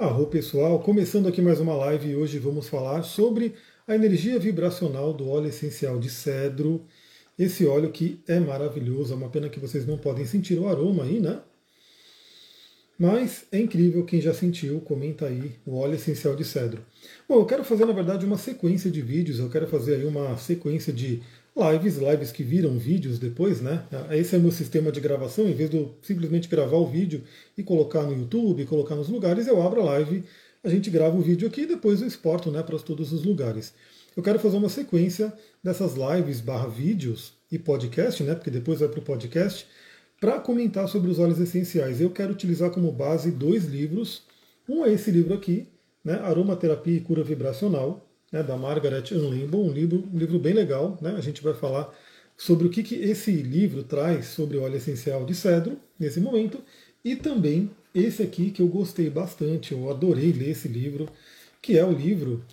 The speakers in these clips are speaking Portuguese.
Arro pessoal, começando aqui mais uma live e hoje vamos falar sobre a energia vibracional do óleo essencial de cedro. Esse óleo que é maravilhoso, é uma pena que vocês não podem sentir o aroma aí, né? Mas é incrível, quem já sentiu, comenta aí o óleo essencial de cedro. Bom, eu quero fazer na verdade uma sequência de vídeos, eu quero fazer aí uma sequência de lives, lives que viram vídeos depois, né? Esse é o meu sistema de gravação, em vez de eu simplesmente gravar o vídeo e colocar no YouTube, colocar nos lugares, eu abro a live, a gente grava o vídeo aqui e depois eu exporto né, para todos os lugares. Eu quero fazer uma sequência dessas lives barra vídeos e podcast, né? Porque depois vai para o podcast, para comentar sobre os óleos essenciais. Eu quero utilizar como base dois livros. Um é esse livro aqui, né? Aromaterapia e Cura Vibracional, né, da Margaret Unlimbo, um livro, um livro bem legal. Né? A gente vai falar sobre o que, que esse livro traz sobre o óleo essencial de cedro nesse momento. E também esse aqui que eu gostei bastante, eu adorei ler esse livro, que é o livro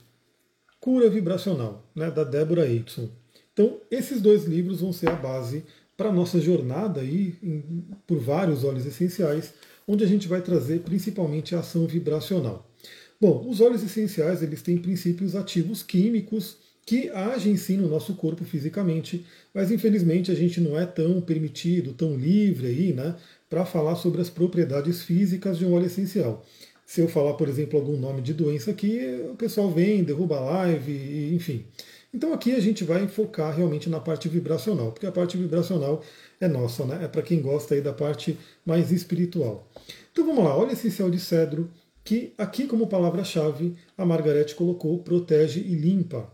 Cura Vibracional, né, da Deborah Aitson. Então, esses dois livros vão ser a base para a nossa jornada aí em, por vários óleos essenciais, onde a gente vai trazer principalmente a ação vibracional. Bom, os óleos essenciais eles têm princípios ativos químicos que agem sim no nosso corpo fisicamente, mas infelizmente a gente não é tão permitido, tão livre aí, né, para falar sobre as propriedades físicas de um óleo essencial. Se eu falar, por exemplo, algum nome de doença aqui, o pessoal vem, derruba a live, enfim. Então aqui a gente vai focar realmente na parte vibracional, porque a parte vibracional é nossa, né? É para quem gosta aí da parte mais espiritual. Então vamos lá, óleo essencial de cedro, que aqui como palavra-chave a Margarete colocou protege e limpa.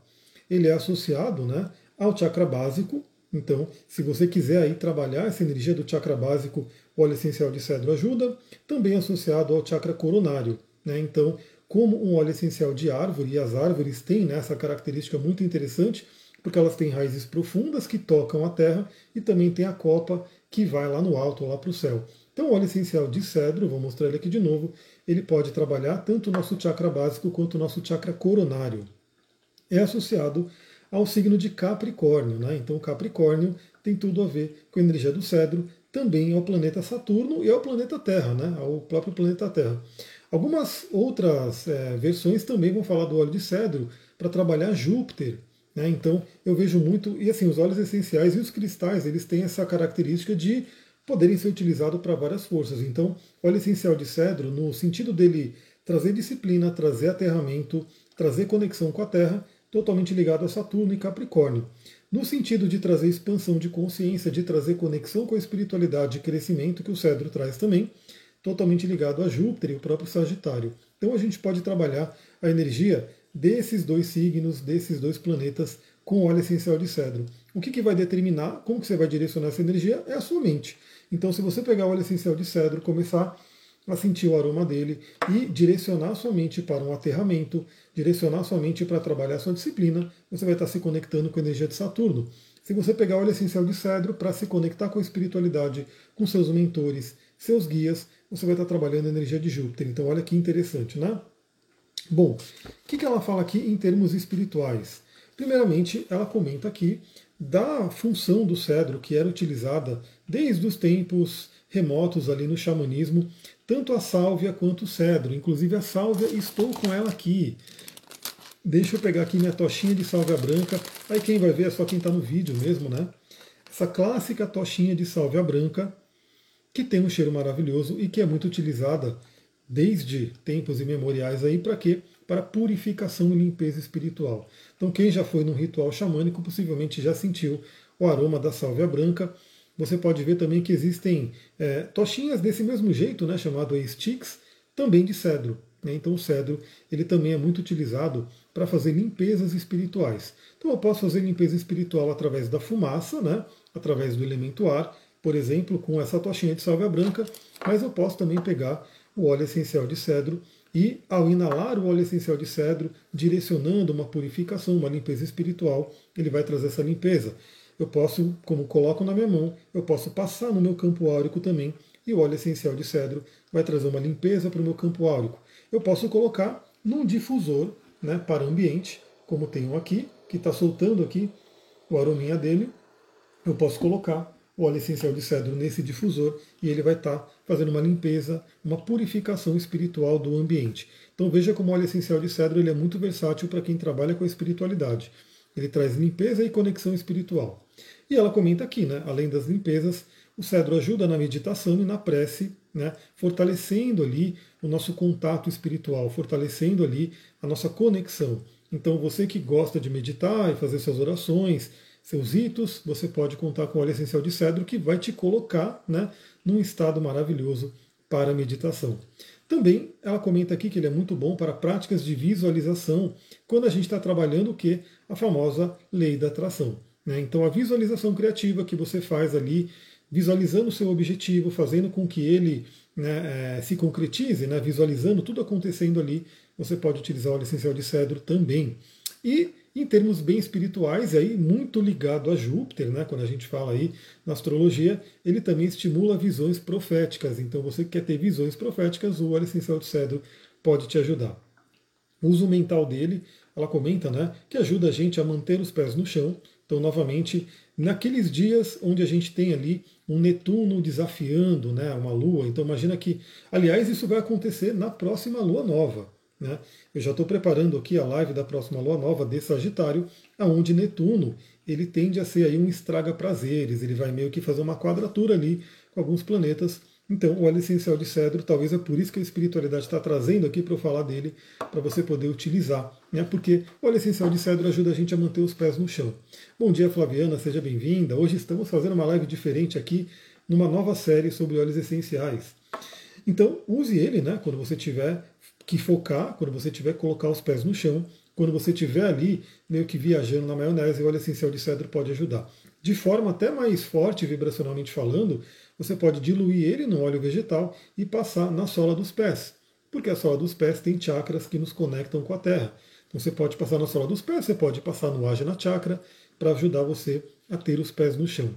Ele é associado né, ao chakra básico, então se você quiser aí trabalhar essa energia do chakra básico, o óleo essencial de cedro ajuda, também associado ao chakra coronário. Né, então, como um óleo essencial de árvore, e as árvores têm né, essa característica muito interessante, porque elas têm raízes profundas que tocam a terra e também tem a copa que vai lá no alto, lá para o céu. Então, o óleo essencial de cedro, vou mostrar ele aqui de novo, ele pode trabalhar tanto o nosso chakra básico quanto o nosso chakra coronário. É associado ao signo de Capricórnio, né? Então, Capricórnio tem tudo a ver com a energia do cedro, também ao planeta Saturno e ao planeta Terra, né? Ao próprio planeta Terra. Algumas outras é, versões também vão falar do óleo de cedro para trabalhar Júpiter. Né? Então eu vejo muito, e assim, os óleos essenciais e os cristais, eles têm essa característica de poderem ser utilizados para várias forças. Então, óleo essencial de cedro, no sentido dele trazer disciplina, trazer aterramento, trazer conexão com a Terra, totalmente ligado a Saturno e Capricórnio. No sentido de trazer expansão de consciência, de trazer conexão com a espiritualidade e crescimento que o cedro traz também, totalmente ligado a Júpiter e o próprio Sagitário. Então a gente pode trabalhar a energia desses dois signos, desses dois planetas com óleo essencial de cedro. O que, que vai determinar como que você vai direcionar essa energia é a sua mente. Então, se você pegar o óleo essencial de cedro, começar a sentir o aroma dele e direcionar sua mente para um aterramento, direcionar sua mente para trabalhar sua disciplina, você vai estar se conectando com a energia de Saturno. Se você pegar o óleo essencial de cedro para se conectar com a espiritualidade, com seus mentores, seus guias, você vai estar trabalhando a energia de Júpiter. Então, olha que interessante, né? Bom, o que ela fala aqui em termos espirituais? Primeiramente, ela comenta aqui da função do cedro que era utilizada desde os tempos remotos ali no xamanismo, tanto a sálvia quanto o cedro. Inclusive a sálvia, estou com ela aqui. Deixa eu pegar aqui minha tochinha de sálvia branca. Aí quem vai ver é só quem está no vídeo mesmo, né? Essa clássica tochinha de sálvia branca, que tem um cheiro maravilhoso e que é muito utilizada desde tempos imemoriais aí para quê? Para purificação e limpeza espiritual. Então, quem já foi num ritual xamânico possivelmente já sentiu o aroma da sálvia branca. Você pode ver também que existem é, tochinhas desse mesmo jeito, né, chamado sticks, também de cedro. Né? Então, o cedro ele também é muito utilizado para fazer limpezas espirituais. Então, eu posso fazer limpeza espiritual através da fumaça, né, através do elemento ar, por exemplo, com essa tochinha de sálvia branca, mas eu posso também pegar o óleo essencial de cedro e ao inalar o óleo essencial de cedro, direcionando uma purificação, uma limpeza espiritual, ele vai trazer essa limpeza. Eu posso, como coloco na minha mão, eu posso passar no meu campo áurico também, e o óleo essencial de cedro vai trazer uma limpeza para o meu campo áurico. Eu posso colocar num difusor né, para ambiente, como um aqui, que está soltando aqui o arominha dele. Eu posso colocar o óleo essencial de cedro nesse difusor e ele vai estar tá fazendo uma limpeza, uma purificação espiritual do ambiente. Então veja como o óleo essencial de cedro ele é muito versátil para quem trabalha com a espiritualidade. Ele traz limpeza e conexão espiritual. E ela comenta aqui, né, além das limpezas, o cedro ajuda na meditação e na prece, né, fortalecendo ali o nosso contato espiritual, fortalecendo ali a nossa conexão. Então, você que gosta de meditar e fazer suas orações, seus ritos, você pode contar com o óleo essencial de cedro que vai te colocar né, num estado maravilhoso para a meditação. Também ela comenta aqui que ele é muito bom para práticas de visualização, quando a gente está trabalhando o que? A famosa lei da atração. Né? Então a visualização criativa que você faz ali, visualizando o seu objetivo, fazendo com que ele né, é, se concretize, né, visualizando tudo acontecendo ali, você pode utilizar o óleo essencial de cedro também. E em termos bem espirituais, aí muito ligado a Júpiter, né, quando a gente fala aí na astrologia, ele também estimula visões proféticas. Então, você que quer ter visões proféticas, o óleo essencial de cedro pode te ajudar. O uso mental dele, ela comenta, né, que ajuda a gente a manter os pés no chão. Então, novamente, naqueles dias onde a gente tem ali um Netuno desafiando, né, uma Lua. Então, imagina que, aliás, isso vai acontecer na próxima Lua nova. Né? Eu já estou preparando aqui a live da próxima lua nova de Sagitário, aonde Netuno ele tende a ser aí um estraga prazeres, ele vai meio que fazer uma quadratura ali com alguns planetas. Então, o óleo essencial de cedro, talvez é por isso que a espiritualidade está trazendo aqui para eu falar dele, para você poder utilizar, né? porque o óleo essencial de cedro ajuda a gente a manter os pés no chão. Bom dia, Flaviana, seja bem-vinda. Hoje estamos fazendo uma live diferente aqui, numa nova série sobre óleos essenciais. Então, use ele né, quando você tiver que focar quando você tiver colocar os pés no chão, quando você estiver ali meio que viajando na maionese, o óleo essencial de cedro pode ajudar. De forma até mais forte, vibracionalmente falando, você pode diluir ele no óleo vegetal e passar na sola dos pés, porque a sola dos pés tem chakras que nos conectam com a terra. Então você pode passar na sola dos pés, você pode passar no Ajna Chakra para ajudar você a ter os pés no chão.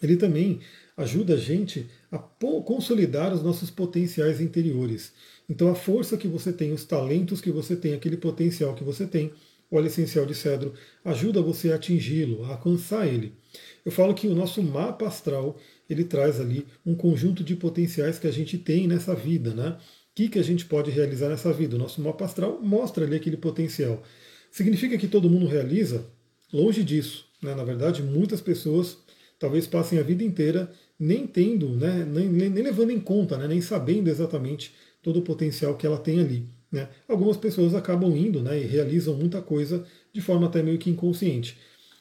Ele também ajuda a gente a consolidar os nossos potenciais interiores. Então a força que você tem, os talentos que você tem, aquele potencial que você tem, óleo essencial de cedro ajuda você a atingi-lo, a alcançar ele. Eu falo que o nosso mapa astral ele traz ali um conjunto de potenciais que a gente tem nessa vida, né? O que, que a gente pode realizar nessa vida? O nosso mapa astral mostra ali aquele potencial. Significa que todo mundo realiza? Longe disso. Né? Na verdade, muitas pessoas talvez passem a vida inteira nem tendo, né? nem, nem, levando em conta, né? nem sabendo exatamente todo o potencial que ela tem ali. Né? Algumas pessoas acabam indo né, e realizam muita coisa de forma até meio que inconsciente.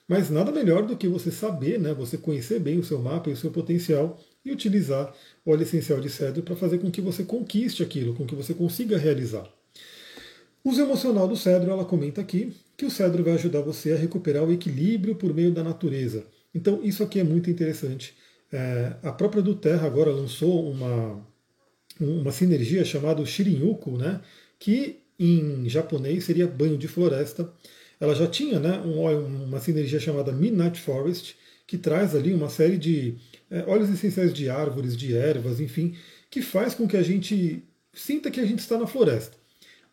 Mas nada melhor do que você saber, né, você conhecer bem o seu mapa e o seu potencial e utilizar o óleo essencial de cedro para fazer com que você conquiste aquilo, com que você consiga realizar. Uso emocional do cedro, ela comenta aqui que o cedro vai ajudar você a recuperar o equilíbrio por meio da natureza. Então, isso aqui é muito interessante. É, a própria do Terra agora lançou uma, uma sinergia chamada Shirinyuku, né, que em japonês seria banho de floresta. Ela já tinha né, um, uma sinergia chamada Midnight Forest, que traz ali uma série de é, óleos essenciais de árvores, de ervas, enfim, que faz com que a gente sinta que a gente está na floresta.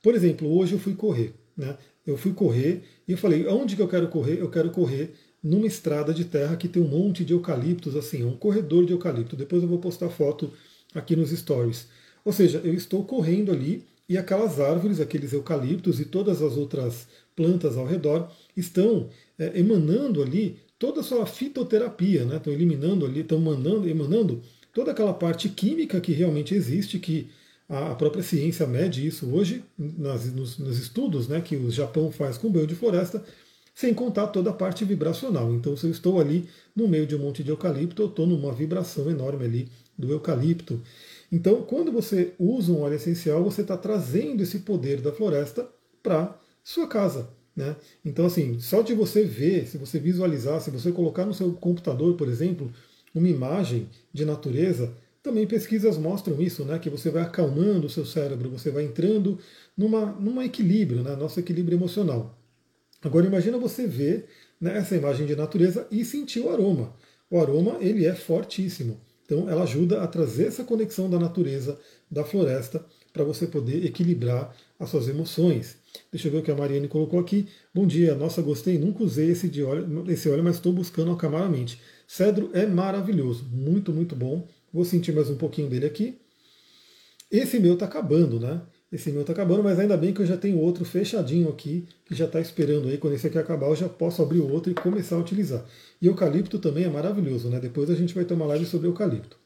Por exemplo, hoje eu fui correr. Né? Eu fui correr e eu falei, aonde que eu quero correr? Eu quero correr numa estrada de terra que tem um monte de eucaliptos, assim, um corredor de eucalipto. Depois eu vou postar foto aqui nos stories. Ou seja, eu estou correndo ali e aquelas árvores, aqueles eucaliptos e todas as outras plantas ao redor estão é, emanando ali toda a sua fitoterapia, né? estão eliminando ali, estão emanando, emanando toda aquela parte química que realmente existe, que a própria ciência mede isso hoje nas, nos, nos, estudos né, que o Japão faz com banho de floresta, sem contar toda a parte vibracional. Então, se eu estou ali no meio de um monte de eucalipto, eu estou numa vibração enorme ali do eucalipto. Então, quando você usa um óleo essencial, você está trazendo esse poder da floresta para sua casa. Né? Então, assim, só de você ver, se você visualizar, se você colocar no seu computador, por exemplo, uma imagem de natureza, também pesquisas mostram isso, né? Que você vai acalmando o seu cérebro, você vai entrando numa, numa equilíbrio, né? Nosso equilíbrio emocional. Agora imagina você ver né, essa imagem de natureza e sentir o aroma. O aroma ele é fortíssimo. Então ela ajuda a trazer essa conexão da natureza, da floresta, para você poder equilibrar as suas emoções. Deixa eu ver o que a Mariane colocou aqui. Bom dia, nossa, gostei, nunca usei esse, de óleo, esse óleo, mas estou buscando acalmar a mente. Cedro é maravilhoso, muito, muito bom. Vou sentir mais um pouquinho dele aqui. Esse meu está acabando, né? Esse meu está acabando, mas ainda bem que eu já tenho outro fechadinho aqui, que já está esperando aí. Quando esse aqui acabar, eu já posso abrir o outro e começar a utilizar. E eucalipto também é maravilhoso, né? Depois a gente vai ter uma live sobre eucalipto.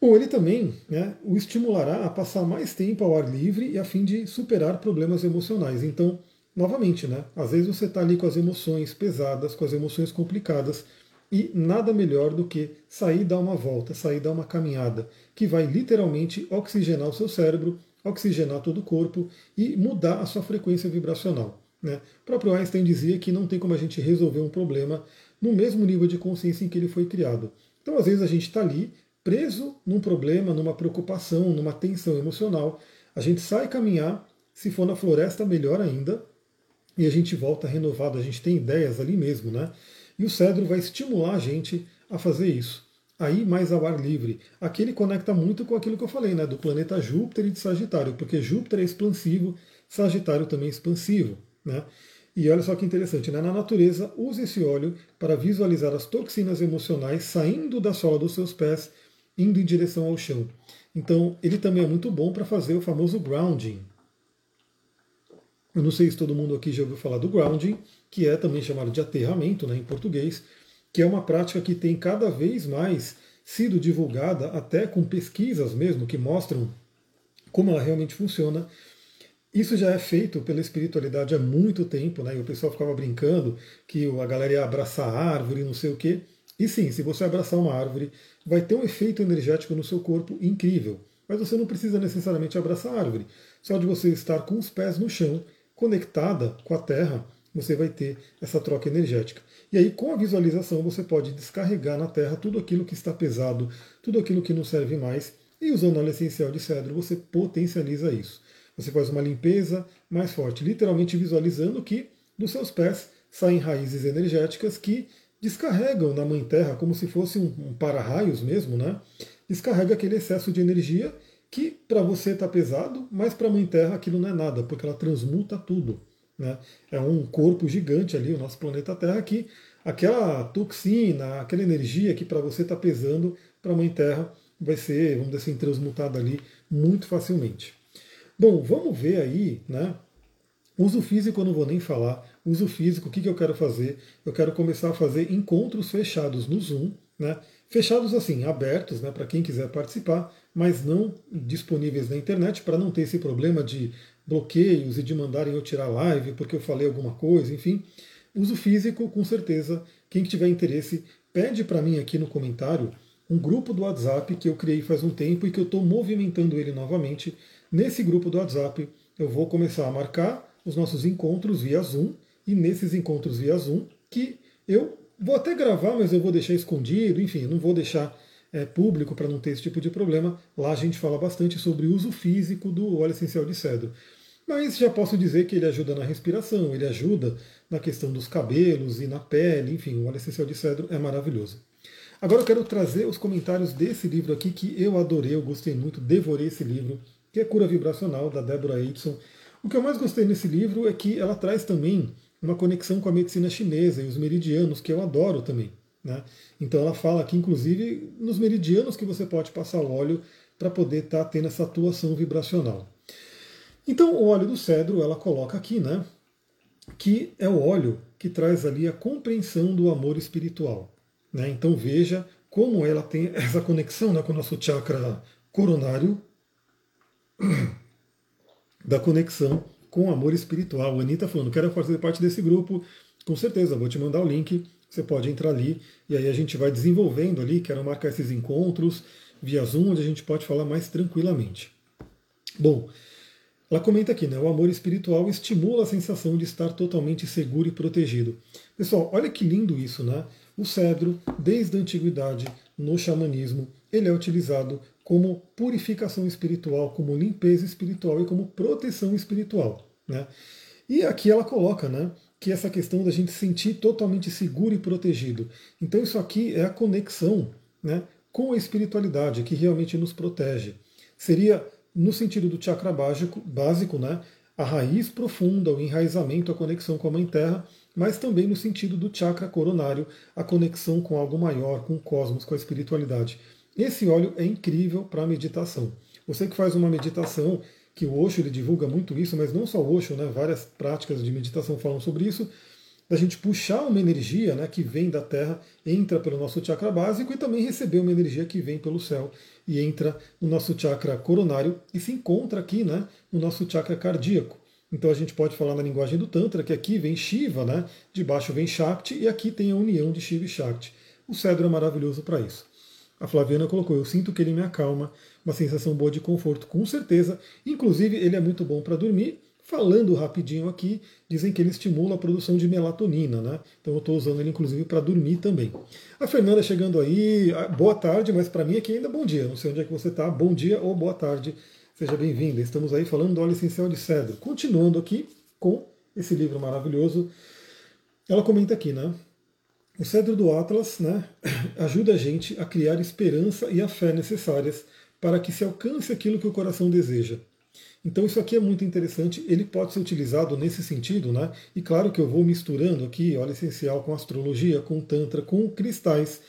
Bom, ele também né, o estimulará a passar mais tempo ao ar livre e a fim de superar problemas emocionais. Então, novamente, né? Às vezes você está ali com as emoções pesadas, com as emoções complicadas, e nada melhor do que sair dar uma volta, sair dar uma caminhada, que vai literalmente oxigenar o seu cérebro, oxigenar todo o corpo e mudar a sua frequência vibracional. Né? O próprio Einstein dizia que não tem como a gente resolver um problema no mesmo nível de consciência em que ele foi criado. Então, às vezes, a gente está ali preso num problema, numa preocupação, numa tensão emocional. A gente sai caminhar, se for na floresta, melhor ainda, e a gente volta renovado, a gente tem ideias ali mesmo, né? E o cedro vai estimular a gente a fazer isso. Aí mais ao ar livre. Aqui ele conecta muito com aquilo que eu falei, né? Do planeta Júpiter e de Sagitário, porque Júpiter é expansivo, Sagitário também é expansivo, né? E olha só que interessante, né? na natureza, use esse óleo para visualizar as toxinas emocionais saindo da sola dos seus pés, indo em direção ao chão. Então, ele também é muito bom para fazer o famoso grounding. Eu não sei se todo mundo aqui já ouviu falar do grounding, que é também chamado de aterramento né, em português, que é uma prática que tem cada vez mais sido divulgada, até com pesquisas mesmo, que mostram como ela realmente funciona. Isso já é feito pela espiritualidade há muito tempo, né? E o pessoal ficava brincando que a galera ia abraçar a árvore, não sei o quê. E sim, se você abraçar uma árvore, vai ter um efeito energético no seu corpo incrível. Mas você não precisa necessariamente abraçar a árvore. Só de você estar com os pés no chão, conectada com a terra, você vai ter essa troca energética. E aí, com a visualização, você pode descarregar na Terra tudo aquilo que está pesado, tudo aquilo que não serve mais, e usando óleo essencial de cedro, você potencializa isso. Você faz uma limpeza mais forte, literalmente visualizando que dos seus pés saem raízes energéticas que descarregam na Mãe Terra como se fosse um, para-raios mesmo, né? Descarrega aquele excesso de energia que para você está pesado, mas para a Mãe Terra aquilo não é nada, porque ela transmuta tudo. Né? É um corpo gigante ali, o nosso planeta Terra, que aquela toxina, aquela energia que para você está pesando, para a Mãe Terra vai ser, vamos dizer assim, transmutada ali muito facilmente. Bom, vamos ver aí, né? Uso físico eu não vou nem falar. Uso físico, o que, que eu quero fazer? Eu quero começar a fazer encontros fechados no Zoom, né? Fechados assim, abertos, né, para quem quiser participar, mas não disponíveis na internet para não ter esse problema de bloqueios e de mandarem eu tirar live porque eu falei alguma coisa, enfim. Uso físico, com certeza. Quem tiver interesse, pede para mim aqui no comentário um grupo do WhatsApp que eu criei faz um tempo e que eu estou movimentando ele novamente. Nesse grupo do WhatsApp, eu vou começar a marcar os nossos encontros via Zoom e nesses encontros via Zoom que eu vou até gravar, mas eu vou deixar escondido, enfim, não vou deixar é, público para não ter esse tipo de problema. Lá a gente fala bastante sobre o uso físico do óleo essencial de cedro. Mas já posso dizer que ele ajuda na respiração, ele ajuda na questão dos cabelos e na pele, enfim, o óleo essencial de cedro é maravilhoso. Agora eu quero trazer os comentários desse livro aqui que eu adorei, eu gostei muito, devorei esse livro, que é Cura Vibracional, da Deborah Edson. O que eu mais gostei nesse livro é que ela traz também uma conexão com a medicina chinesa e os meridianos, que eu adoro também. Né? Então ela fala aqui, inclusive, nos meridianos que você pode passar o óleo para poder estar tá tendo essa atuação vibracional. Então, o óleo do cedro, ela coloca aqui, né, que é o óleo que traz ali a compreensão do amor espiritual. Né? Então, veja como ela tem essa conexão né, com o nosso chakra coronário, da conexão com o amor espiritual. A Anitta falando, quero fazer parte desse grupo, com certeza, vou te mandar o link, você pode entrar ali, e aí a gente vai desenvolvendo ali, quero marcar esses encontros via Zoom, onde a gente pode falar mais tranquilamente. Bom, ela comenta aqui, né? O amor espiritual estimula a sensação de estar totalmente seguro e protegido. Pessoal, olha que lindo isso, né? O cedro, desde a antiguidade, no xamanismo, ele é utilizado como purificação espiritual, como limpeza espiritual e como proteção espiritual. Né? E aqui ela coloca né, que essa questão da gente sentir totalmente seguro e protegido. Então, isso aqui é a conexão né, com a espiritualidade que realmente nos protege. Seria no sentido do chakra básico, básico né, a raiz profunda, o enraizamento, a conexão com a Mãe Terra, mas também no sentido do chakra coronário, a conexão com algo maior, com o cosmos, com a espiritualidade. Esse óleo é incrível para meditação. Você que faz uma meditação, que o Osho ele divulga muito isso, mas não só o Osho, né, várias práticas de meditação falam sobre isso, da gente puxar uma energia né, que vem da Terra, entra pelo nosso chakra básico e também receber uma energia que vem pelo céu e entra no nosso chakra coronário e se encontra aqui né, no nosso chakra cardíaco. Então a gente pode falar na linguagem do Tantra que aqui vem Shiva, né, de baixo vem Shakti e aqui tem a união de Shiva e Shakti. O cedro é maravilhoso para isso. A Flaviana colocou: Eu sinto que ele me acalma, uma sensação boa de conforto, com certeza. Inclusive, ele é muito bom para dormir. Falando rapidinho aqui, dizem que ele estimula a produção de melatonina, né? Então eu estou usando ele inclusive para dormir também. A Fernanda chegando aí, ah, boa tarde, mas para mim aqui ainda bom dia. Não sei onde é que você está, bom dia ou boa tarde. Seja bem-vinda. Estamos aí falando do óleo essencial de cedro. Continuando aqui com esse livro maravilhoso. Ela comenta aqui, né? O cedro do Atlas né, ajuda a gente a criar esperança e a fé necessárias para que se alcance aquilo que o coração deseja. Então isso aqui é muito interessante, ele pode ser utilizado nesse sentido, né? E claro que eu vou misturando aqui óleo essencial com astrologia, com tantra, com cristais.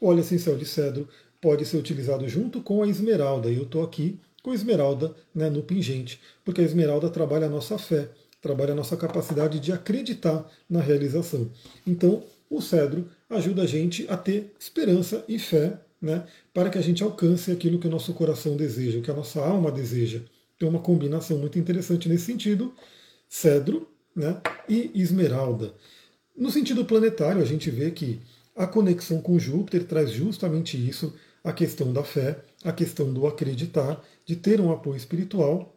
O óleo essencial de cedro pode ser utilizado junto com a esmeralda. E eu estou aqui com a esmeralda né, no pingente, porque a esmeralda trabalha a nossa fé, trabalha a nossa capacidade de acreditar na realização. Então, o cedro ajuda a gente a ter esperança e fé né, para que a gente alcance aquilo que o nosso coração deseja, o que a nossa alma deseja. Tem uma combinação muito interessante nesse sentido, cedro né, e esmeralda. No sentido planetário, a gente vê que a conexão com Júpiter traz justamente isso, a questão da fé, a questão do acreditar, de ter um apoio espiritual.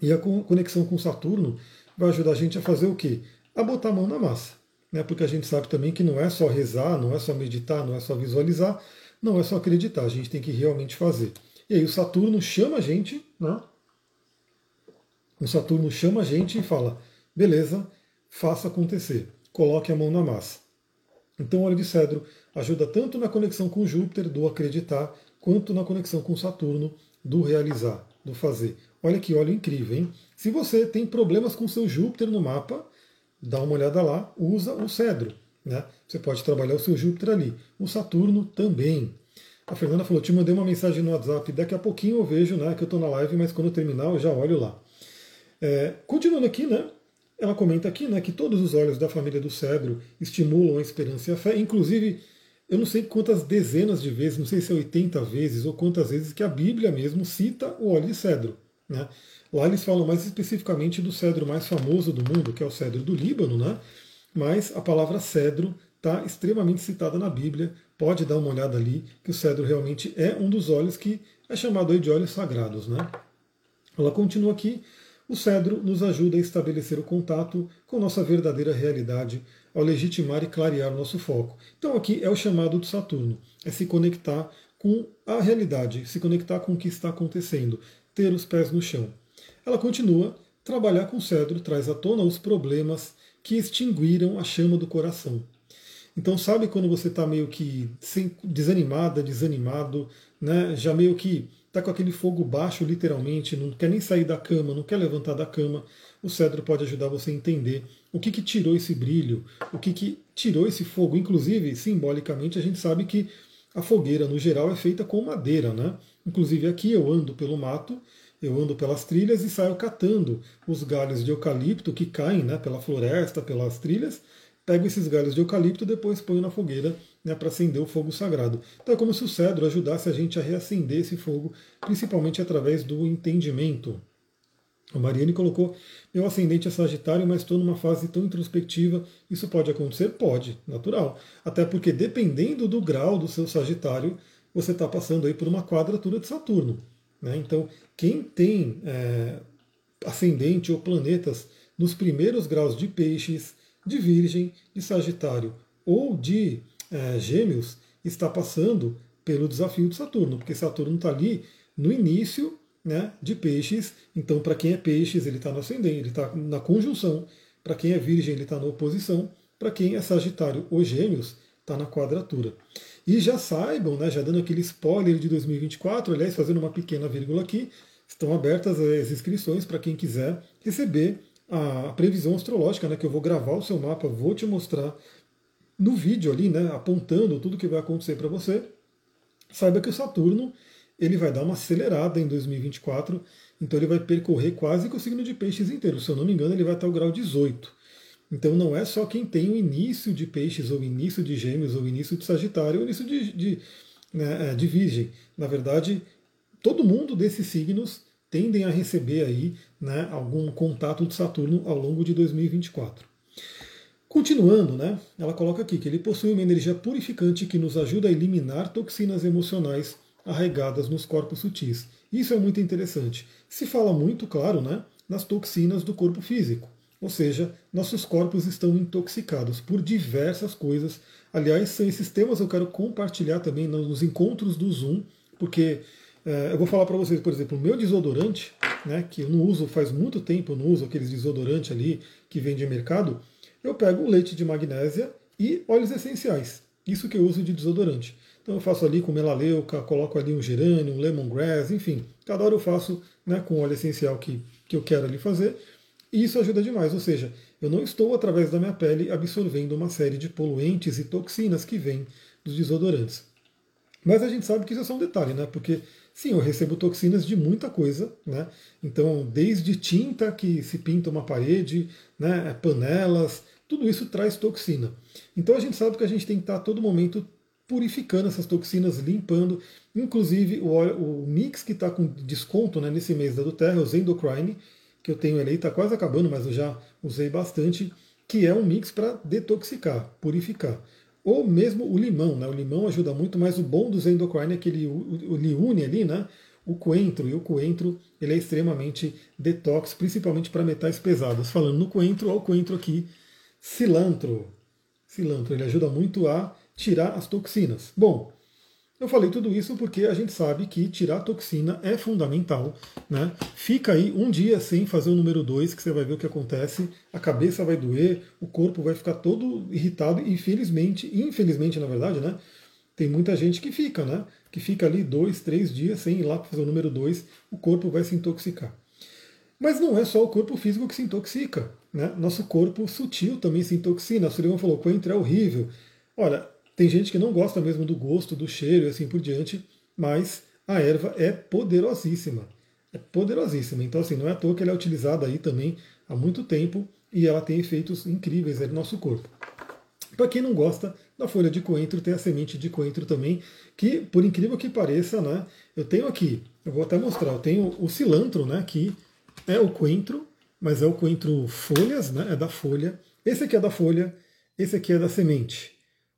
E a conexão com Saturno vai ajudar a gente a fazer o quê? A botar a mão na massa né? porque a gente sabe também que não é só rezar, não é só meditar, não é só visualizar, não é só acreditar, a gente tem que realmente fazer. E aí o Saturno chama a gente, né? o Saturno chama a gente e fala: beleza, faça acontecer, coloque a mão na massa. Então o óleo de cedro ajuda tanto na conexão com Júpiter, do acreditar, quanto na conexão com Saturno, do realizar, do fazer. Olha que óleo incrível, hein? Se você tem problemas com seu Júpiter no mapa, dá uma olhada lá, usa o cedro. Né? Você pode trabalhar o seu Júpiter ali. O Saturno também. A Fernanda falou: te mandei uma mensagem no WhatsApp, daqui a pouquinho eu vejo né, que eu estou na live, mas quando eu terminar eu já olho lá. É, continuando aqui, né, ela comenta aqui né, que todos os olhos da família do cedro estimulam a esperança e a fé. Inclusive, eu não sei quantas dezenas de vezes, não sei se é 80 vezes ou quantas vezes que a Bíblia mesmo cita o óleo de cedro. Né? Lá eles falam mais especificamente do cedro mais famoso do mundo, que é o cedro do Líbano, né? mas a palavra cedro está extremamente citada na Bíblia. Pode dar uma olhada ali, que o cedro realmente é um dos óleos que é chamado de óleos sagrados. Né? Ela continua aqui. O cedro nos ajuda a estabelecer o contato com nossa verdadeira realidade, ao legitimar e clarear o nosso foco. Então, aqui é o chamado de Saturno: é se conectar com a realidade, se conectar com o que está acontecendo, ter os pés no chão. Ela continua: trabalhar com cedro traz à tona os problemas que extinguiram a chama do coração. Então, sabe quando você está meio que desanimada, desanimado, né? já meio que está com aquele fogo baixo, literalmente, não quer nem sair da cama, não quer levantar da cama, o cedro pode ajudar você a entender o que, que tirou esse brilho, o que, que tirou esse fogo. Inclusive, simbolicamente, a gente sabe que a fogueira, no geral, é feita com madeira. Né? Inclusive, aqui eu ando pelo mato eu ando pelas trilhas e saio catando os galhos de eucalipto que caem né, pela floresta, pelas trilhas, pego esses galhos de eucalipto e depois ponho na fogueira né, para acender o fogo sagrado. Então é como se o cedro ajudasse a gente a reacender esse fogo, principalmente através do entendimento. A Mariane colocou: meu ascendente é Sagitário, mas estou numa fase tão introspectiva. Isso pode acontecer? Pode, natural. Até porque, dependendo do grau do seu Sagitário, você está passando aí por uma quadratura de Saturno. Né? Então, quem tem é, ascendente ou planetas nos primeiros graus de peixes, de virgem, de sagitário ou de é, gêmeos, está passando pelo desafio de Saturno, porque Saturno está ali no início né, de peixes, então para quem é peixes ele está no ascendente, ele está na conjunção, para quem é virgem ele está na oposição, para quem é sagitário ou gêmeos está na quadratura. E já saibam, né, já dando aquele spoiler de 2024, aliás, fazendo uma pequena vírgula aqui, estão abertas as inscrições para quem quiser receber a previsão astrológica, né, que eu vou gravar o seu mapa, vou te mostrar no vídeo ali, né, apontando tudo que vai acontecer para você. Saiba que o Saturno ele vai dar uma acelerada em 2024, então ele vai percorrer quase que o signo de peixes inteiro. Se eu não me engano, ele vai até o grau 18. Então não é só quem tem o início de peixes, ou início de gêmeos, ou início de sagitário, ou início de, de, né, é, de virgem. Na verdade, todo mundo desses signos tendem a receber aí né, algum contato de Saturno ao longo de 2024. Continuando, né, ela coloca aqui que ele possui uma energia purificante que nos ajuda a eliminar toxinas emocionais arraigadas nos corpos sutis. Isso é muito interessante. Se fala muito, claro, né, nas toxinas do corpo físico. Ou seja, nossos corpos estão intoxicados por diversas coisas. Aliás, são esses temas que eu quero compartilhar também nos encontros do Zoom, porque é, eu vou falar para vocês, por exemplo, o meu desodorante, né, que eu não uso faz muito tempo, eu não uso aqueles desodorante ali que vende em mercado, eu pego leite de magnésia e óleos essenciais. Isso que eu uso de desodorante. Então eu faço ali com melaleuca, coloco ali um gerânio, um lemongrass, enfim. Cada hora eu faço né, com óleo essencial que, que eu quero ali fazer. E isso ajuda demais, ou seja, eu não estou através da minha pele absorvendo uma série de poluentes e toxinas que vêm dos desodorantes. Mas a gente sabe que isso é só um detalhe, né? Porque sim, eu recebo toxinas de muita coisa, né? Então, desde tinta que se pinta uma parede, né, panelas, tudo isso traz toxina. Então a gente sabe que a gente tem que estar a todo momento purificando essas toxinas, limpando. Inclusive o, o mix que está com desconto né, nesse mês da do Terra, o Zendocrine, que eu tenho ele está quase acabando, mas eu já usei bastante, que é um mix para detoxicar, purificar. Ou mesmo o limão, né? O limão ajuda muito, mas o bom do Zendocrine é que ele, ele une ali, né? O coentro, e o coentro ele é extremamente detox, principalmente para metais pesados. Falando no coentro, olha o coentro aqui, cilantro. Cilantro, ele ajuda muito a tirar as toxinas. Bom, eu falei tudo isso porque a gente sabe que tirar toxina é fundamental. Né? Fica aí um dia sem fazer o número 2, que você vai ver o que acontece. A cabeça vai doer, o corpo vai ficar todo irritado. Infelizmente, infelizmente, na verdade, né? Tem muita gente que fica, né? Que fica ali dois, três dias sem ir lá fazer o número 2, o corpo vai se intoxicar. Mas não é só o corpo físico que se intoxica. Né? Nosso corpo sutil também se intoxina. A Sullivan falou: coentro é horrível. Olha, tem gente que não gosta mesmo do gosto, do cheiro e assim por diante, mas a erva é poderosíssima. É poderosíssima. Então, assim, não é à toa que ela é utilizada aí também há muito tempo e ela tem efeitos incríveis no nosso corpo. Para quem não gosta da folha de coentro, tem a semente de coentro também, que, por incrível que pareça, né, eu tenho aqui, eu vou até mostrar, eu tenho o cilantro, né, que é o coentro, mas é o coentro folhas, né, é da folha. Esse aqui é da folha, esse aqui é da semente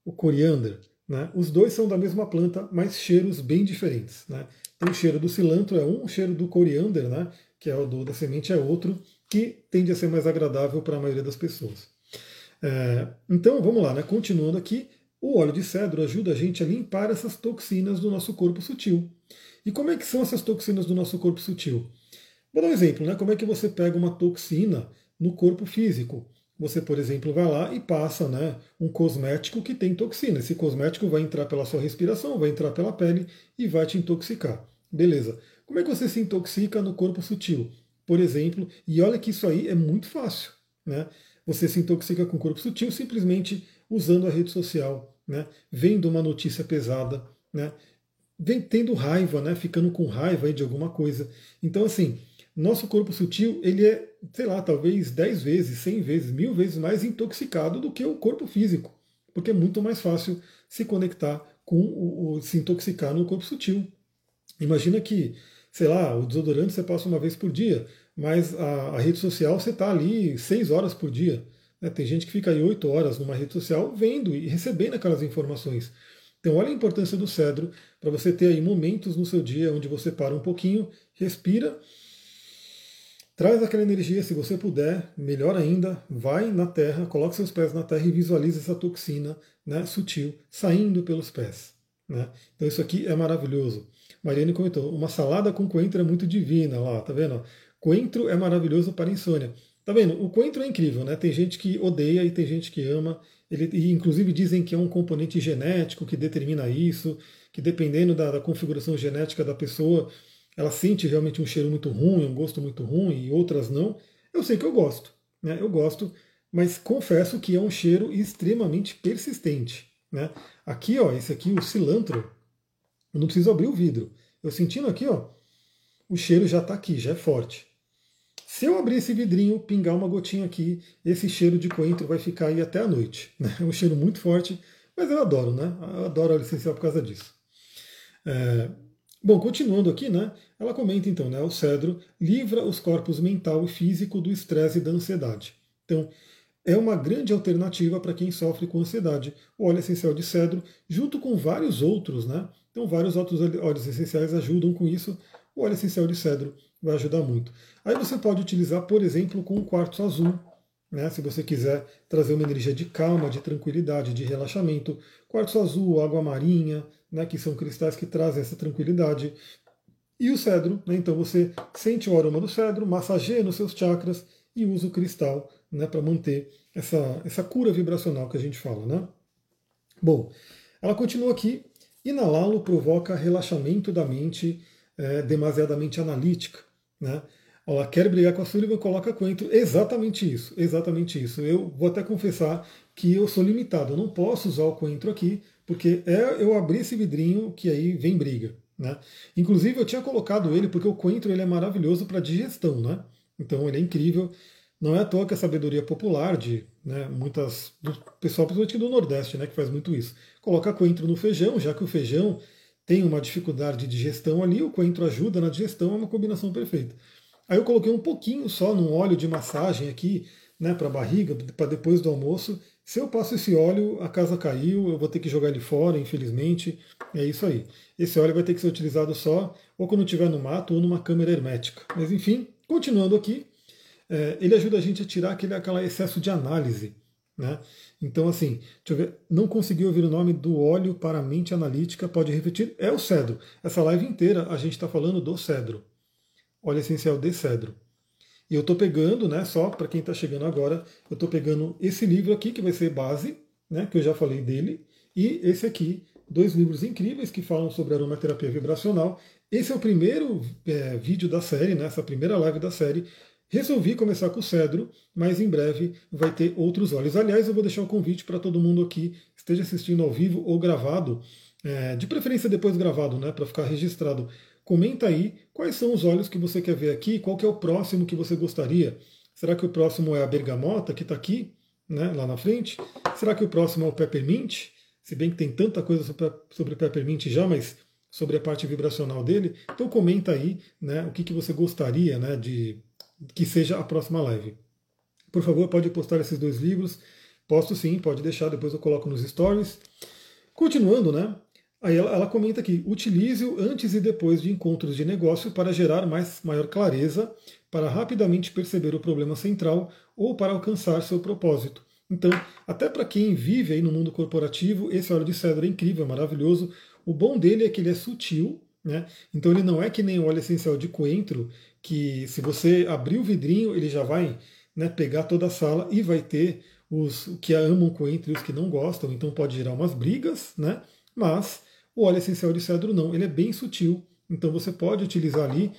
o coriander. Né? Os dois são da mesma planta, mas cheiros bem diferentes. Né? Então, o cheiro do cilantro é um, o cheiro do coriander, né? que é o do, da semente, é outro, que tende a ser mais agradável para a maioria das pessoas. É, então, vamos lá, né? continuando aqui, o óleo de cedro ajuda a gente a limpar essas toxinas do nosso corpo sutil. E como é que são essas toxinas do nosso corpo sutil? Vou dar um exemplo, né? Como é que você pega uma toxina no corpo físico? Você, por exemplo, vai lá e passa né, um cosmético que tem toxina. Esse cosmético vai entrar pela sua respiração, vai entrar pela pele e vai te intoxicar. Beleza. Como é que você se intoxica no corpo sutil? Por exemplo, e olha que isso aí é muito fácil. Né? Você se intoxica com o corpo sutil simplesmente usando a rede social, né? vendo uma notícia pesada, né? Vem tendo raiva, né? ficando com raiva de alguma coisa. Então, assim, nosso corpo sutil, ele é, sei lá, talvez 10 vezes, 100 vezes, mil vezes mais intoxicado do que o corpo físico, porque é muito mais fácil se conectar com o, o se intoxicar no corpo sutil. Imagina que, sei lá, o desodorante você passa uma vez por dia, mas a, a rede social você está ali 6 horas por dia. Né? Tem gente que fica aí 8 horas numa rede social vendo e recebendo aquelas informações. Então, olha a importância do cedro para você ter aí momentos no seu dia onde você para um pouquinho, respira Traz aquela energia, se você puder, melhor ainda, vai na terra, coloque seus pés na terra e visualize essa toxina né, sutil saindo pelos pés. Né? Então isso aqui é maravilhoso. Mariane comentou, uma salada com coentro é muito divina lá, tá vendo? Coentro é maravilhoso para insônia. Tá vendo? O coentro é incrível, né? Tem gente que odeia e tem gente que ama. Ele, e inclusive dizem que é um componente genético que determina isso, que dependendo da, da configuração genética da pessoa, ela sente realmente um cheiro muito ruim, um gosto muito ruim e outras não, eu sei que eu gosto. Né? Eu gosto, mas confesso que é um cheiro extremamente persistente. Né? Aqui, ó, esse aqui, o cilantro, eu não preciso abrir o vidro. Eu sentindo aqui, ó, o cheiro já está aqui, já é forte. Se eu abrir esse vidrinho, pingar uma gotinha aqui, esse cheiro de coentro vai ficar aí até a noite. Né? É um cheiro muito forte, mas eu adoro, né? Eu adoro a licencial por causa disso. É... Bom, continuando aqui, né? Ela comenta então, né? O cedro livra os corpos mental e físico do estresse e da ansiedade. Então, é uma grande alternativa para quem sofre com ansiedade. O óleo essencial de cedro, junto com vários outros, né? Então, vários outros óleos essenciais ajudam com isso. O óleo essencial de cedro vai ajudar muito. Aí você pode utilizar, por exemplo, com o quartzo azul, né? Se você quiser trazer uma energia de calma, de tranquilidade, de relaxamento. Quartzo azul, água marinha, né? Que são cristais que trazem essa tranquilidade. E o cedro, né? então você sente o aroma do cedro, massageia nos seus chakras e usa o cristal né, para manter essa, essa cura vibracional que a gente fala. Né? Bom, ela continua aqui Inalá-lo provoca relaxamento da mente é, demasiadamente analítica. Né? Ela quer brigar com a Sullivan, coloca coentro. Exatamente isso, exatamente isso. Eu vou até confessar que eu sou limitado, eu não posso usar o coentro aqui, porque é eu abrir esse vidrinho que aí vem briga. Né? Inclusive eu tinha colocado ele porque o coentro ele é maravilhoso para digestão, né? Então ele é incrível. Não é à toa que a sabedoria popular de né, muitas do pessoal, principalmente do Nordeste, né, que faz muito isso, coloca coentro no feijão, já que o feijão tem uma dificuldade de digestão ali, o coentro ajuda na digestão, é uma combinação perfeita. Aí eu coloquei um pouquinho só num óleo de massagem aqui, né, para a barriga, para depois do almoço. Se eu passo esse óleo, a casa caiu, eu vou ter que jogar ele fora, infelizmente. É isso aí. Esse óleo vai ter que ser utilizado só ou quando estiver no mato ou numa câmera hermética. Mas enfim, continuando aqui, é, ele ajuda a gente a tirar aquele aquele excesso de análise. Né? Então, assim, ver, não consegui ouvir o nome do óleo para a mente analítica, pode repetir? É o cedro. Essa live inteira a gente está falando do cedro. Óleo essencial de cedro. E eu estou pegando, né, só para quem está chegando agora, eu estou pegando esse livro aqui, que vai ser base, né, que eu já falei dele, e esse aqui, dois livros incríveis que falam sobre aromaterapia vibracional. Esse é o primeiro é, vídeo da série, né, essa primeira live da série. Resolvi começar com o cedro, mas em breve vai ter outros óleos. Aliás, eu vou deixar o convite para todo mundo aqui, esteja assistindo ao vivo ou gravado, é, de preferência depois gravado, né, para ficar registrado. Comenta aí quais são os óleos que você quer ver aqui, qual que é o próximo que você gostaria. Será que o próximo é a bergamota, que está aqui, né, lá na frente? Será que o próximo é o peppermint? Se bem que tem tanta coisa sobre, sobre peppermint já, mas sobre a parte vibracional dele. Então comenta aí né, o que, que você gostaria né, de que seja a próxima live. Por favor, pode postar esses dois livros. Posto sim, pode deixar, depois eu coloco nos stories. Continuando, né? Aí ela, ela comenta aqui: utilize-o antes e depois de encontros de negócio para gerar mais, maior clareza, para rapidamente perceber o problema central ou para alcançar seu propósito. Então, até para quem vive aí no mundo corporativo, esse óleo de cedro é incrível, é maravilhoso. O bom dele é que ele é sutil, né? Então ele não é que nem o óleo essencial de coentro, que se você abrir o vidrinho, ele já vai né, pegar toda a sala e vai ter os que amam coentro e os que não gostam, então pode gerar umas brigas, né? Mas o óleo essencial de cedro não, ele é bem sutil, então você pode utilizar ali,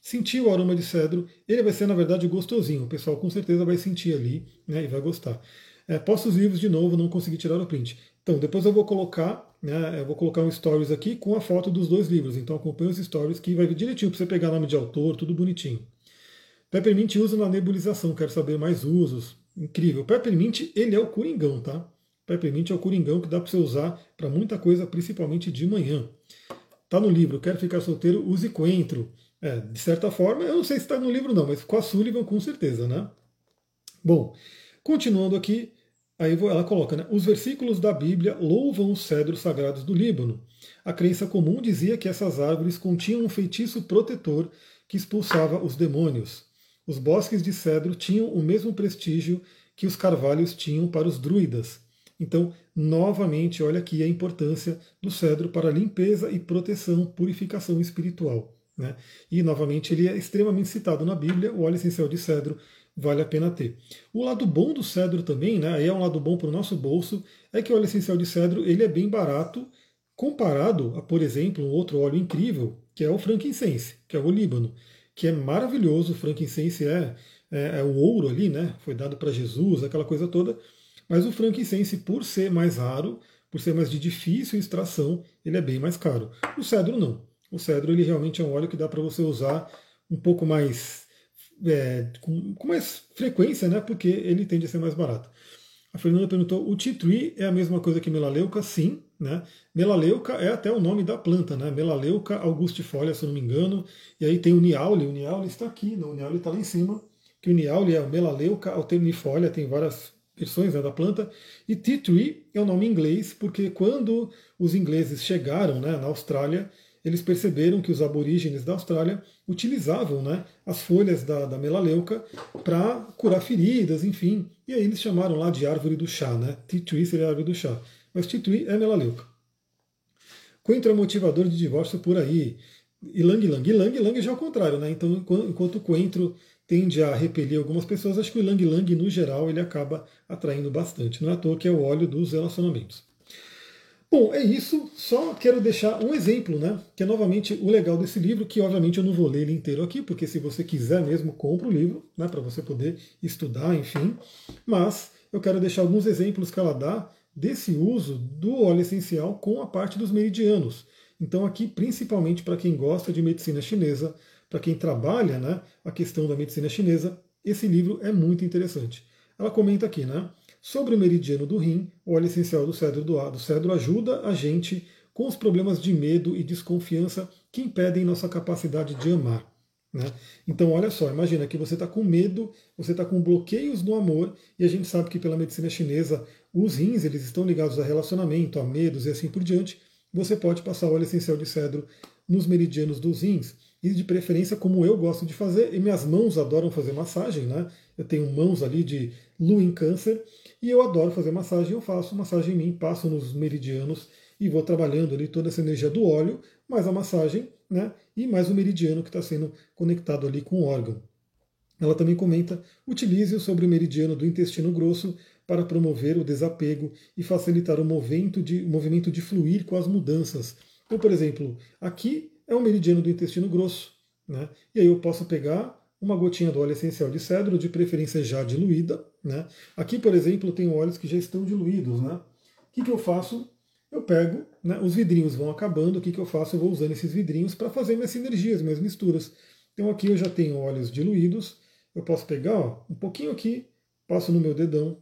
sentir o aroma de cedro, ele vai ser na verdade gostosinho, o pessoal com certeza vai sentir ali né, e vai gostar. É, os livros de novo, não consegui tirar o print. Então, depois eu vou colocar, né, eu vou colocar um stories aqui com a foto dos dois livros. Então acompanhe os stories que vai vir direitinho para você pegar nome de autor, tudo bonitinho. Peppermint usa na nebulização, quero saber mais usos. Incrível. Peppermint, ele é o coringão, tá? Peppermint é o coringão que dá para você usar para muita coisa, principalmente de manhã. Tá no livro, quero ficar solteiro, use coentro. É, de certa forma, eu não sei se está no livro não, mas com a Sullivan com certeza, né? Bom, continuando aqui, Aí ela coloca, né? Os versículos da Bíblia louvam os cedros sagrados do Líbano. A crença comum dizia que essas árvores continham um feitiço protetor que expulsava os demônios. Os bosques de cedro tinham o mesmo prestígio que os carvalhos tinham para os druidas. Então, novamente, olha aqui a importância do cedro para limpeza e proteção, purificação espiritual. Né? E, novamente, ele é extremamente citado na Bíblia, o óleo essencial de cedro vale a pena ter. O lado bom do cedro também, né, aí é um lado bom para o nosso bolso, é que o óleo essencial de cedro ele é bem barato comparado a, por exemplo, um outro óleo incrível, que é o frankincense, que é o Líbano, que é maravilhoso. O frankincense é, é, é o ouro ali, né? Foi dado para Jesus, aquela coisa toda. Mas o frankincense, por ser mais raro, por ser mais de difícil extração, ele é bem mais caro. O cedro não. O cedro ele realmente é um óleo que dá para você usar um pouco mais é, com, com, mais frequência, né? Porque ele tende a ser mais barato. A Fernanda perguntou: o tree é a mesma coisa que melaleuca? Sim, né? Melaleuca é até o nome da planta, né? Melaleuca augustifolia, se eu não me engano. E aí tem o niaule, o niaule está aqui, não, o niaule está lá em cima. Que o niaule é o melaleuca alternifolia, tem várias versões né, da planta. E tea tree é o nome em inglês, porque quando os ingleses chegaram né, na Austrália, eles perceberam que os aborígenes da Austrália utilizavam né, as folhas da, da melaleuca para curar feridas, enfim. E aí eles chamaram lá de árvore do chá, né? Tea tree seria a árvore do chá. Mas tea tree é melaleuca. Coentro é motivador de divórcio por aí. Ilang Lang. Ilang Lang já é o contrário, né? Então, enquanto o coentro tende a repelir algumas pessoas, acho que o Ilang Lang, no geral, ele acaba atraindo bastante. Não é à toa que é o óleo dos relacionamentos. Bom, é isso. Só quero deixar um exemplo, né? Que é novamente o legal desse livro, que obviamente eu não vou ler ele inteiro aqui, porque se você quiser mesmo, compra o livro, né? Para você poder estudar, enfim. Mas eu quero deixar alguns exemplos que ela dá desse uso do óleo essencial com a parte dos meridianos. Então, aqui, principalmente para quem gosta de medicina chinesa, para quem trabalha né, a questão da medicina chinesa, esse livro é muito interessante. Ela comenta aqui, né? Sobre o meridiano do rim, o óleo essencial do cedro do, do cedro ajuda a gente com os problemas de medo e desconfiança que impedem nossa capacidade de amar. Né? Então, olha só, imagina que você está com medo, você está com bloqueios no amor, e a gente sabe que pela medicina chinesa, os rins eles estão ligados a relacionamento, a medos e assim por diante. Você pode passar óleo essencial de cedro nos meridianos dos rins, e de preferência como eu gosto de fazer, e minhas mãos adoram fazer massagem, né? Eu tenho mãos ali de lua em câncer, e eu adoro fazer massagem, eu faço massagem em mim, passo nos meridianos e vou trabalhando ali toda essa energia do óleo, mais a massagem, né? E mais o meridiano que está sendo conectado ali com o órgão. Ela também comenta: utilize-o sobre o meridiano do intestino grosso para promover o desapego e facilitar o movimento de, o movimento de fluir com as mudanças. Então, por exemplo, aqui é o meridiano do intestino grosso, né? E aí eu posso pegar uma gotinha do óleo essencial de cedro, de preferência já diluída. Né? Aqui, por exemplo, eu tenho óleos que já estão diluídos. Né? O que, que eu faço? Eu pego, né, os vidrinhos vão acabando, o que, que eu faço? Eu vou usando esses vidrinhos para fazer minhas sinergias, minhas misturas. Então aqui eu já tenho óleos diluídos, eu posso pegar ó, um pouquinho aqui, passo no meu dedão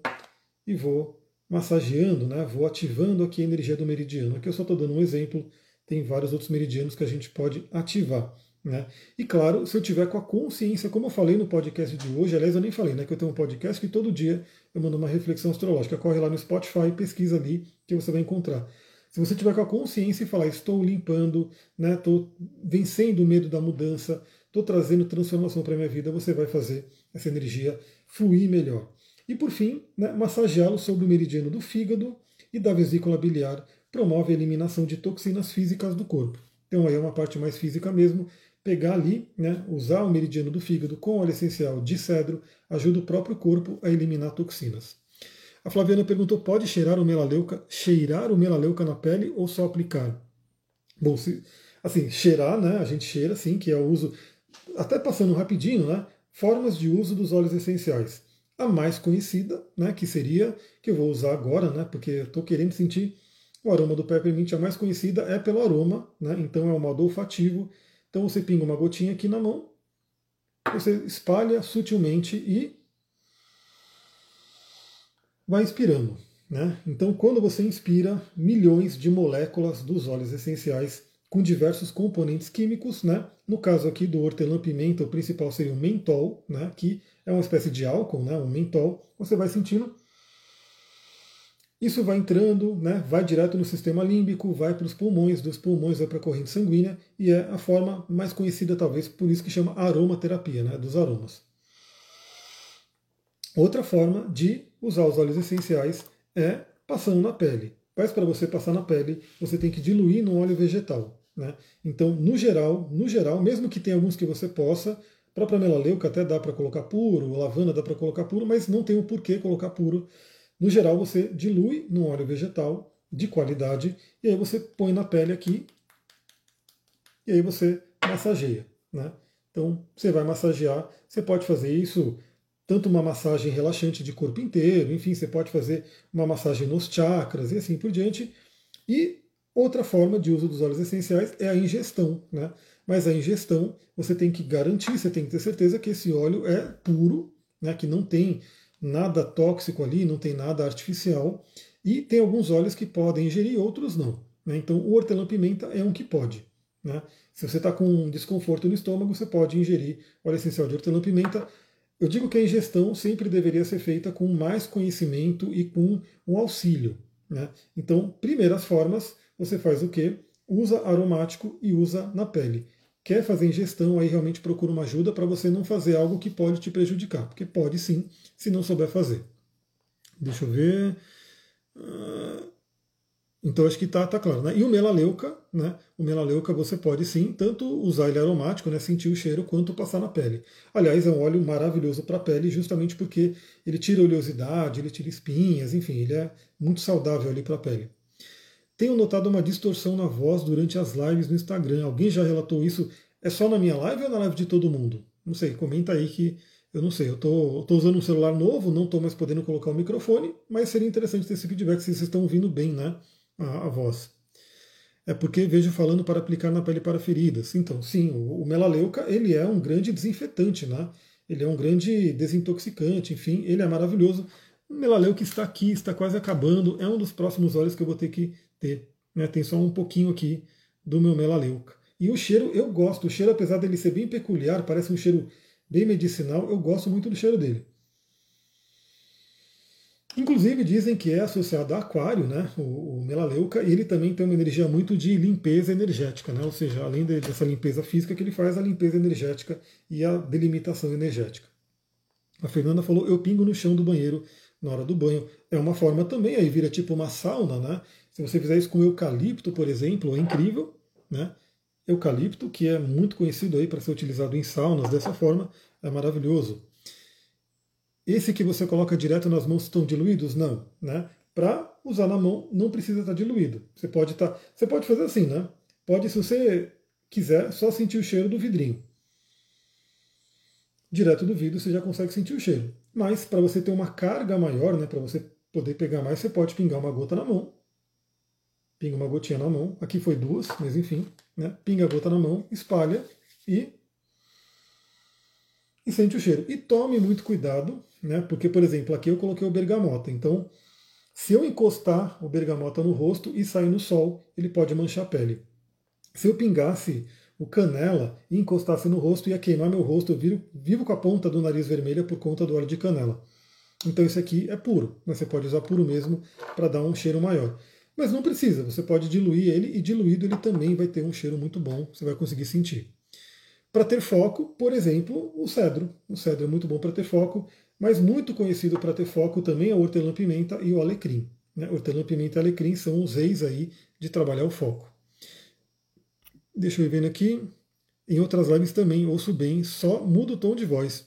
e vou massageando, né, vou ativando aqui a energia do meridiano. Aqui eu só estou dando um exemplo, tem vários outros meridianos que a gente pode ativar. Né? E claro, se eu tiver com a consciência, como eu falei no podcast de hoje, aliás, eu nem falei, né? Que eu tenho um podcast que todo dia eu mando uma reflexão astrológica. Corre lá no Spotify, pesquisa ali que você vai encontrar. Se você tiver com a consciência e falar, estou limpando, né? Estou vencendo o medo da mudança, estou trazendo transformação para a minha vida, você vai fazer essa energia fluir melhor. E por fim, né, massageá-lo sobre o meridiano do fígado e da vesícula biliar promove a eliminação de toxinas físicas do corpo. Então aí é uma parte mais física mesmo, pegar ali, né, usar o meridiano do fígado com óleo essencial de cedro, ajuda o próprio corpo a eliminar toxinas. A Flaviana perguntou: pode cheirar o melaleuca, cheirar o melaleuca na pele ou só aplicar? Bom, se, assim, cheirar, né? A gente cheira, sim, que é o uso, até passando rapidinho, né? Formas de uso dos óleos essenciais. A mais conhecida, né, que seria, que eu vou usar agora, né, porque eu estou querendo sentir o aroma do peppermint, a mais conhecida é pelo aroma, né, então é um modo olfativo, então você pinga uma gotinha aqui na mão, você espalha sutilmente e vai inspirando. Né? Então, quando você inspira, milhões de moléculas dos óleos essenciais com diversos componentes químicos, né? No caso aqui do hortelã-pimenta, o principal seria o mentol, né? Que é uma espécie de álcool, né? O mentol. Você vai sentindo isso vai entrando, né, vai direto no sistema límbico, vai para os pulmões, dos pulmões vai para a corrente sanguínea e é a forma mais conhecida, talvez, por isso que chama aromaterapia, né, dos aromas. Outra forma de usar os óleos essenciais é passando na pele. Mas para você passar na pele, você tem que diluir no óleo vegetal. Né? Então, no geral, no geral, mesmo que tenha alguns que você possa, própria melaleuca até dá para colocar puro, lavanda dá para colocar puro, mas não tem o porquê colocar puro no geral, você dilui no óleo vegetal de qualidade e aí você põe na pele aqui e aí você massageia. Né? Então você vai massagear, você pode fazer isso tanto uma massagem relaxante de corpo inteiro, enfim, você pode fazer uma massagem nos chakras e assim por diante. E outra forma de uso dos óleos essenciais é a ingestão, né? Mas a ingestão você tem que garantir, você tem que ter certeza que esse óleo é puro, né? Que não tem nada tóxico ali, não tem nada artificial. E tem alguns óleos que podem ingerir, outros não. Né? Então o hortelã-pimenta é um que pode. Né? Se você está com um desconforto no estômago, você pode ingerir óleo essencial de hortelã-pimenta. Eu digo que a ingestão sempre deveria ser feita com mais conhecimento e com um auxílio. Né? Então, primeiras formas, você faz o quê? Usa aromático e usa na pele. Quer fazer ingestão, aí realmente procura uma ajuda para você não fazer algo que pode te prejudicar, porque pode sim, se não souber fazer. Deixa eu ver. Uh, então acho que está tá claro. Né? E o melaleuca, né? O melaleuca você pode sim tanto usar ele aromático, né? sentir o cheiro, quanto passar na pele. Aliás, é um óleo maravilhoso para a pele, justamente porque ele tira oleosidade, ele tira espinhas, enfim, ele é muito saudável ali para a pele. Tenho notado uma distorção na voz durante as lives no Instagram. Alguém já relatou isso? É só na minha live ou na live de todo mundo? Não sei, comenta aí que eu não sei. Eu estou usando um celular novo, não estou mais podendo colocar o microfone, mas seria interessante ter esse feedback se vocês estão ouvindo bem, né? a, a voz. É porque vejo falando para aplicar na pele para feridas. Então, sim, o, o melaleuca ele é um grande desinfetante, né? Ele é um grande desintoxicante, enfim, ele é maravilhoso. O melaleuca está aqui, está quase acabando, é um dos próximos óleos que eu vou ter que ter. Né? Tem só um pouquinho aqui do meu melaleuca. E o cheiro, eu gosto. O cheiro, apesar dele ser bem peculiar, parece um cheiro bem medicinal, eu gosto muito do cheiro dele. Inclusive dizem que é associado a aquário, né? O, o melaleuca, e ele também tem uma energia muito de limpeza energética, né? Ou seja, além dessa limpeza física que ele faz, a limpeza energética e a delimitação energética. A Fernanda falou: eu pingo no chão do banheiro na hora do banho. É uma forma também, aí vira tipo uma sauna, né? Se você fizer isso com eucalipto, por exemplo, é incrível, né? Eucalipto, que é muito conhecido aí para ser utilizado em saunas dessa forma, é maravilhoso. Esse que você coloca direto nas mãos estão diluídos? Não. Né? Para usar na mão, não precisa estar diluído. Você pode estar. Tá, você pode fazer assim, né? Pode, se você quiser, só sentir o cheiro do vidrinho. Direto do vidro você já consegue sentir o cheiro. Mas para você ter uma carga maior, né, para você poder pegar mais, você pode pingar uma gota na mão. Pinga uma gotinha na mão. Aqui foi duas, mas enfim. Né? Pinga a gota na mão, espalha e e sente o cheiro. E tome muito cuidado, né? Porque, por exemplo, aqui eu coloquei o bergamota. Então, se eu encostar o bergamota no rosto e sair no sol, ele pode manchar a pele. Se eu pingasse o canela e encostasse no rosto, ia queimar meu rosto. Eu viro, vivo com a ponta do nariz vermelha por conta do óleo de canela. Então, isso aqui é puro. Né? Você pode usar puro mesmo para dar um cheiro maior. Mas não precisa, você pode diluir ele e diluído ele também vai ter um cheiro muito bom, você vai conseguir sentir. Para ter foco, por exemplo, o cedro. O cedro é muito bom para ter foco, mas muito conhecido para ter foco também é o hortelã-pimenta e o alecrim. Né? Hortelã-pimenta e alecrim são os reis aí de trabalhar o foco. Deixa eu ir vendo aqui. Em outras lives também ouço bem, só muda o tom de voz.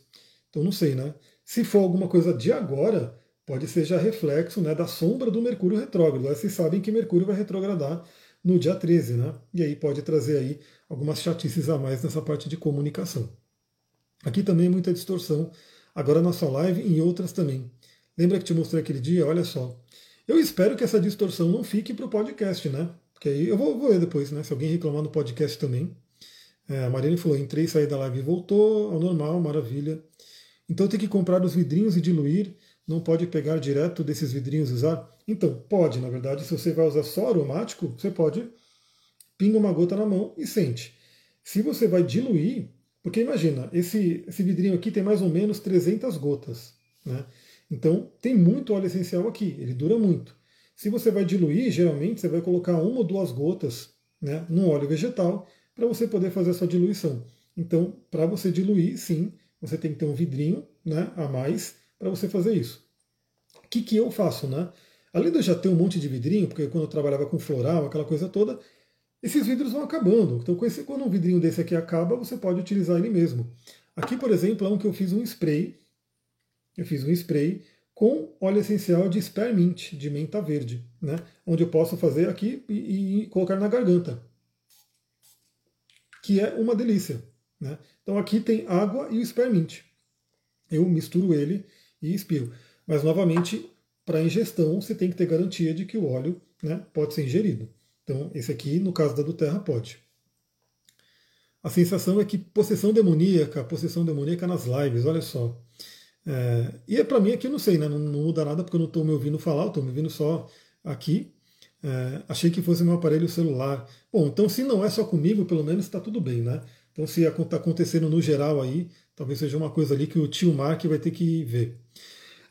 Então não sei, né? Se for alguma coisa de agora, pode ser já reflexo né, da sombra do Mercúrio retrógrado. Vocês sabem que Mercúrio vai retrogradar no dia 13, né? E aí pode trazer aí algumas chatices a mais nessa parte de comunicação. Aqui também muita distorção, agora na sua live e em outras também. Lembra que te mostrei aquele dia? Olha só. Eu espero que essa distorção não fique para o podcast, né? Porque aí eu vou, vou, ver depois, né? Se alguém reclamar no podcast também. É, a Mariane falou: entrei, saí da live e voltou ao normal, maravilha. Então tem que comprar os vidrinhos e diluir. Não pode pegar direto desses vidrinhos e usar? Então, pode, na verdade, se você vai usar só aromático, você pode pinga uma gota na mão e sente. Se você vai diluir, porque imagina, esse, esse vidrinho aqui tem mais ou menos 300 gotas. Né? Então tem muito óleo essencial aqui, ele dura muito. Se você vai diluir, geralmente você vai colocar uma ou duas gotas né, no óleo vegetal para você poder fazer essa diluição. Então, para você diluir, sim, você tem que ter um vidrinho né, a mais para você fazer isso. O que, que eu faço? Né? Além de eu já ter um monte de vidrinho, porque quando eu trabalhava com floral, aquela coisa toda, esses vidros vão acabando. Então, quando um vidrinho desse aqui acaba, você pode utilizar ele mesmo. Aqui, por exemplo, é um que eu fiz um spray. Eu fiz um spray com óleo essencial de spearmint, de menta verde, né? onde eu posso fazer aqui e, e colocar na garganta. que é uma delícia. Né? Então aqui tem água e o spearmint. Eu misturo ele e espirro. Mas novamente, para ingestão, você tem que ter garantia de que o óleo né, pode ser ingerido. Então, esse aqui, no caso da do Terra, pode. A sensação é que possessão demoníaca, possessão demoníaca nas lives, olha só. É, e é para mim aqui, não sei, né, não, não, muda nada porque eu não estou me ouvindo falar, estou me ouvindo só aqui. É, achei que fosse meu aparelho celular. Bom, então se não é só comigo, pelo menos está tudo bem, né? Então se está acontecendo no geral aí, talvez seja uma coisa ali que o tio Mark vai ter que ver.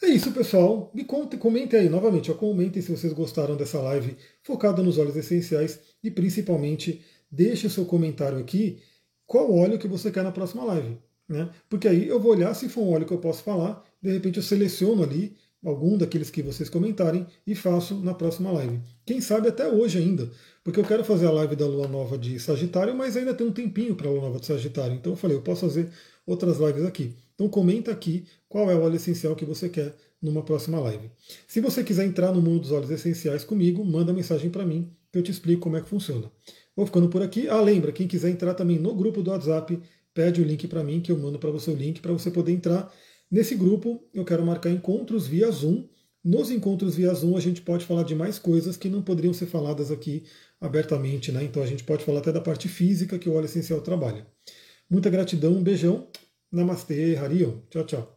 É isso, pessoal. Me conte, comentem aí novamente. Comentem se vocês gostaram dessa live focada nos óleos essenciais e principalmente deixe o seu comentário aqui qual óleo que você quer na próxima live. Né? Porque aí eu vou olhar se for um óleo que eu posso falar, de repente eu seleciono ali algum daqueles que vocês comentarem e faço na próxima live. Quem sabe até hoje ainda, porque eu quero fazer a live da Lua Nova de Sagitário, mas ainda tem um tempinho para a Lua Nova de Sagitário. Então eu falei, eu posso fazer outras lives aqui. Então comenta aqui qual é o óleo essencial que você quer numa próxima live. Se você quiser entrar no mundo dos óleos essenciais comigo, manda mensagem para mim que eu te explico como é que funciona. Vou ficando por aqui. Ah, lembra, quem quiser entrar também no grupo do WhatsApp, pede o link para mim que eu mando para você o link para você poder entrar. Nesse grupo, eu quero marcar encontros via Zoom. Nos encontros via Zoom, a gente pode falar de mais coisas que não poderiam ser faladas aqui abertamente, né? Então a gente pode falar até da parte física que o óleo essencial trabalha. Muita gratidão, um beijão Namastê, Harion. Tchau, tchau.